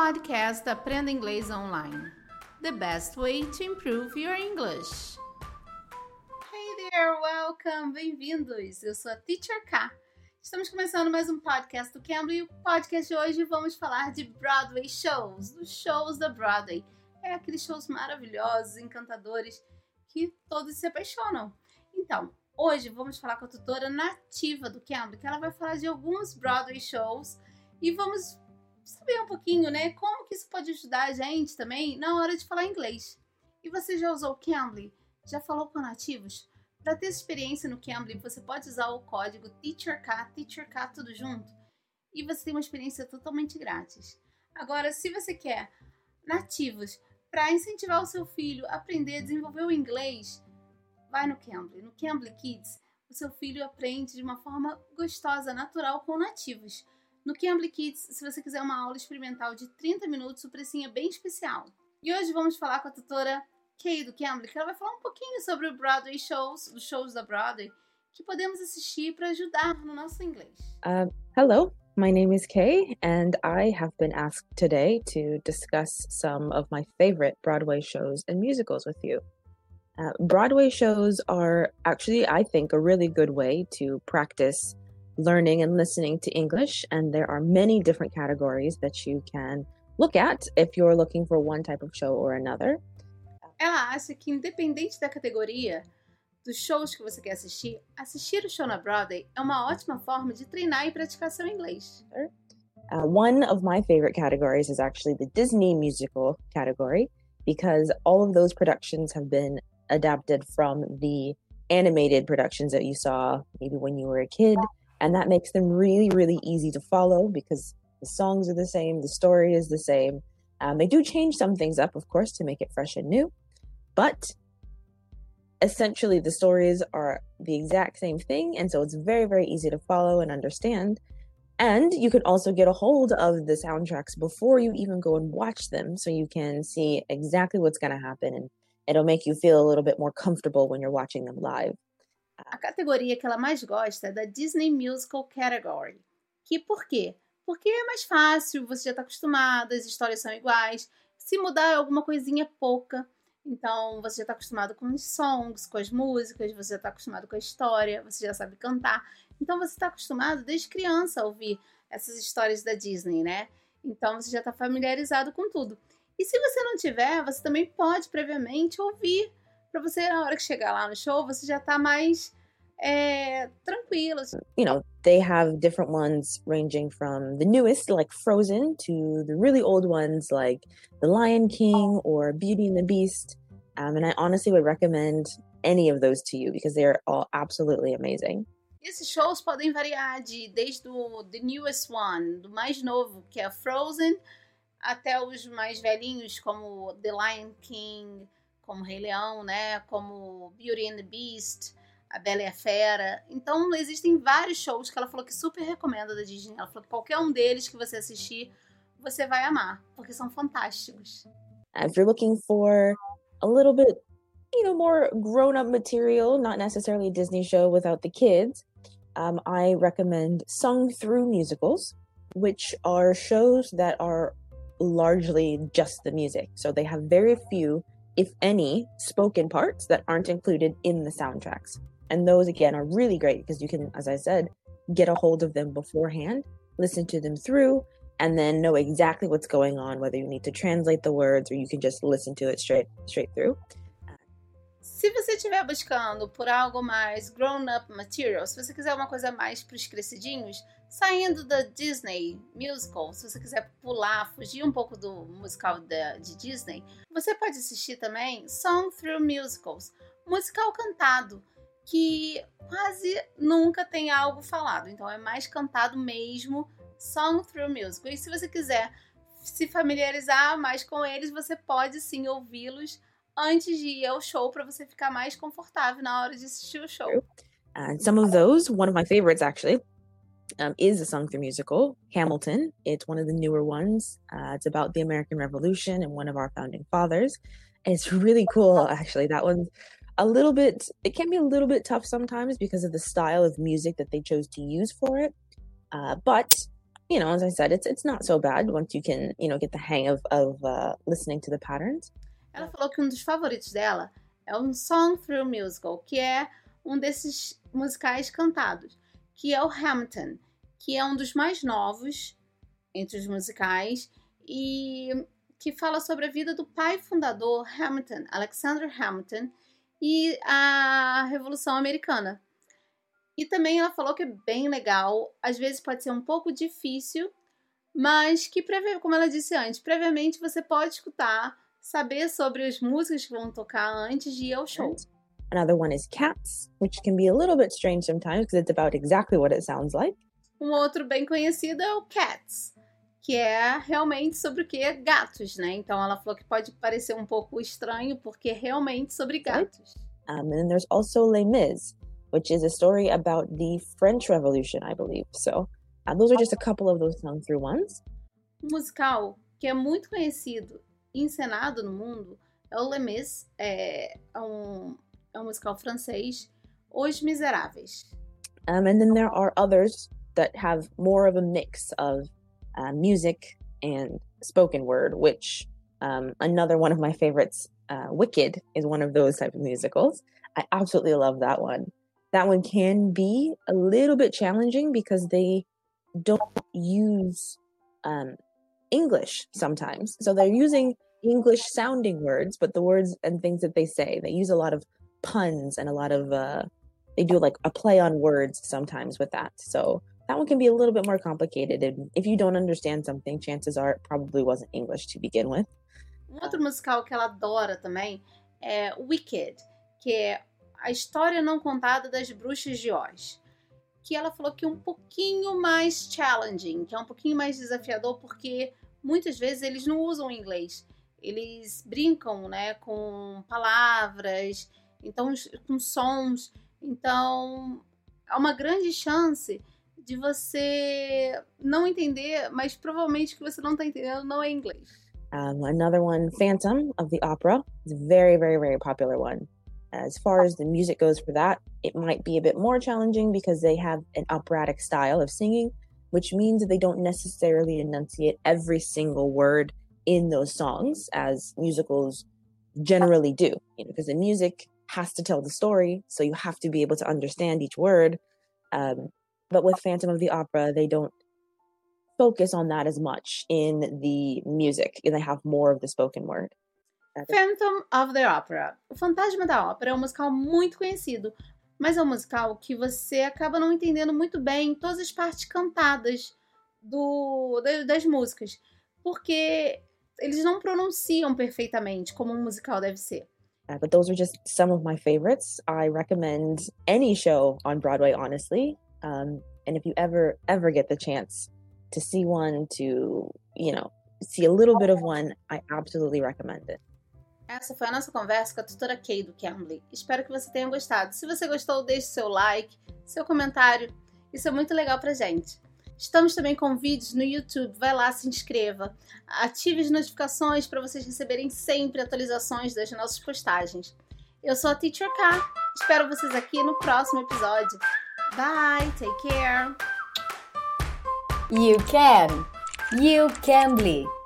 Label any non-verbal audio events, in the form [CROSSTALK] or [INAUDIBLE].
podcast Aprenda Inglês Online. The best way to improve your English. Hey there, welcome, bem-vindos. Eu sou a Teacher K. Estamos começando mais um podcast do Cambly e o podcast de hoje vamos falar de Broadway shows, dos shows da Broadway. É aqueles shows maravilhosos, encantadores que todos se apaixonam. Então, hoje vamos falar com a tutora nativa do Cambly, que ela vai falar de alguns Broadway shows e vamos saber um pouquinho, né, como que isso pode ajudar a gente também na hora de falar inglês. E você já usou o Cambly? Já falou com nativos? Para ter experiência no Cambly, você pode usar o código TEACHERK, TEACHERK tudo junto, e você tem uma experiência totalmente grátis. Agora, se você quer nativos para incentivar o seu filho a aprender a desenvolver o inglês, vai no Cambly. No Cambly Kids, o seu filho aprende de uma forma gostosa, natural com nativos. No Cambly Kids, se você quiser uma aula experimental de 30 minutos, o precinho é bem especial. E hoje vamos falar com a tutora Kay do Cambly, que ela vai falar um pouquinho sobre o Broadway shows, os shows da Broadway, que podemos assistir para ajudar no nosso inglês. Uh, hello, my name is Kay, and I have been asked today to discuss some of my favorite Broadway shows and musicals with you. Uh, Broadway shows are actually, I think, a really good way to practice learning and listening to English. And there are many different categories that you can look at if you're looking for one type of show or another. Ela acha que, independente da categoria dos shows que você quer assistir, assistir o show na Broadway é uma ótima forma de treinar e praticar seu inglês. Uh, one of my favorite categories is actually the Disney musical category because all of those productions have been adapted from the animated productions that you saw maybe when you were a kid and that makes them really really easy to follow because the songs are the same the story is the same. Um, they do change some things up of course to make it fresh and new but essentially the stories are the exact same thing and so it's very very easy to follow and understand. And you can also get a hold of the soundtracks before you even go and watch them so you can see exactly what's going to happen and it'll make you feel a little bit more comfortable when you're watching them live A categoria que ela mais gosta é da Disney Musical Category. Que por quê? Porque é mais fácil, você já está acostumado, as histórias são iguais. Se mudar alguma coisinha pouca, então você já está acostumado com os songs, com as músicas, você já está acostumado com a história, você já sabe cantar. Então você está acostumado desde criança a ouvir essas histórias da Disney, né? Então você já está familiarizado com tudo. E se você não tiver, você também pode previamente ouvir para você na hora que chegar lá no show, você já tá mais é, tranquilo. You know, they have different ones ranging from the newest, like Frozen, to the really old ones like The Lion King or Beauty and the Beast. Um, and I honestly would recommend any of those to you because they are all absolutely amazing. Esses shows podem variar de desde o the newest one, do mais novo, que é Frozen, até os mais velhinhos, como The Lion King, como Rei Leão, né? Como Beauty and the Beast, A Bela e a Fera. Então, existem vários shows que ela falou que super recomenda da Disney. Ela falou que qualquer um deles que você assistir, você vai amar, porque são fantásticos. If you're looking for a little bit, you know, more grown-up material, not necessarily a Disney show without the kids, um, I recommend sung through musicals, which are shows that are largely just the music. So they have very few if any, spoken parts that aren't included in the soundtracks. And those, again, are really great because you can, as I said, get a hold of them beforehand, listen to them through, and then know exactly what's going on, whether you need to translate the words or you can just listen to it straight straight through. Uh, Você estiver buscando por algo mais grown-up material, se você quiser uma coisa mais para os crescidinhos, saindo da Disney Musical, se você quiser pular, fugir um pouco do musical de, de Disney, você pode assistir também Song Through Musicals, musical cantado, que quase nunca tem algo falado, então é mais cantado mesmo, Song Through Musical. E se você quiser se familiarizar mais com eles, você pode sim ouvi-los antes de ir ao show para você ficar mais confortável na hora de assistir o show. And some of those, one of my favorites actually, um, is a sung through musical, Hamilton. It's one of the newer ones. Uh, it's about the American Revolution and one of our founding fathers. And it's really cool, [LAUGHS] actually. That one's a little bit, it can be a little bit tough sometimes because of the style of music that they chose to use for it. Uh, but you know, as I said, it's it's not so bad once you can, you know, get the hang of of uh, listening to the patterns. Ela falou que um dos favoritos dela é um Song Through Musical, que é um desses musicais cantados, que é o Hamilton, que é um dos mais novos entre os musicais e que fala sobre a vida do pai fundador Hamilton, Alexander Hamilton, e a Revolução Americana. E também ela falou que é bem legal, às vezes pode ser um pouco difícil, mas que, como ela disse antes, previamente você pode escutar, saber sobre as músicas que vão tocar antes de ir ao show. Another one is Cats, which can be a little bit strange sometimes because it's about exactly what it sounds like. Um outro bem conhecido é o Cats, que é realmente sobre o que? Gatos, né? Então ela falou que pode parecer um pouco estranho porque é realmente sobre gatos. Um, and there's also Les Mis, which is a story about the French Revolution, I believe. So uh, those are just a couple of those sung through ones. Um musical que é muito conhecido encenado no mundo é o Les Mis, é um, é um musical francês, Os Miseráveis. Um, and then there are others that have more of a mix of uh, music and spoken word, which um, another one of my favorites, uh, Wicked, is one of those type of musicals. I absolutely love that one. That one can be a little bit challenging because they don't use um, English sometimes. So they're using English sounding words, but the words and things that they say, they use a lot of puns and a lot of, uh, they do like a play on words sometimes with that. So that one can be a little bit more complicated. And if you don't understand something, chances are it probably wasn't English to begin with. Um outro musical que ela adora também é Wicked, que é a história não contada das bruxas de Oz. Que ela falou que é um pouquinho mais challenging, que é um pouquinho mais desafiador, porque muitas vezes eles não usam inglês. Eles brincam né, com palavras, então com sons. Então há uma grande chance de você não entender, mas provavelmente que você não está entendendo não é inglês. Um, another one, Phantom of the Opera, is a very, very, very popular one. As far as the music goes for that, it might be a bit more challenging because they have an operatic style of singing, which means that they don't necessarily enunciate every single word in those songs as musicals generally do. You know, because the music has to tell the story, so you have to be able to understand each word. Um, but with Phantom of the Opera, they don't focus on that as much in the music, and they have more of the spoken word. Phantom of the Opera. O Fantasma da Ópera é um musical muito conhecido, mas é um musical que você acaba não entendendo muito bem todas as partes cantadas do, das músicas, porque eles não pronunciam perfeitamente como um musical deve ser. Uh, but those are just some of my favorites. I recommend any show on Broadway, honestly. Um, and if you ever ever get the chance to see one, to you know see a little bit of one, I absolutely recommend it. Essa foi a nossa conversa com a tutora Kay do Cambly. Espero que você tenha gostado. Se você gostou, deixe seu like, seu comentário. Isso é muito legal pra gente. Estamos também com vídeos no YouTube. Vai lá, se inscreva. Ative as notificações para vocês receberem sempre atualizações das nossas postagens. Eu sou a Teacher K. Espero vocês aqui no próximo episódio. Bye, take care. You can. You can bleed.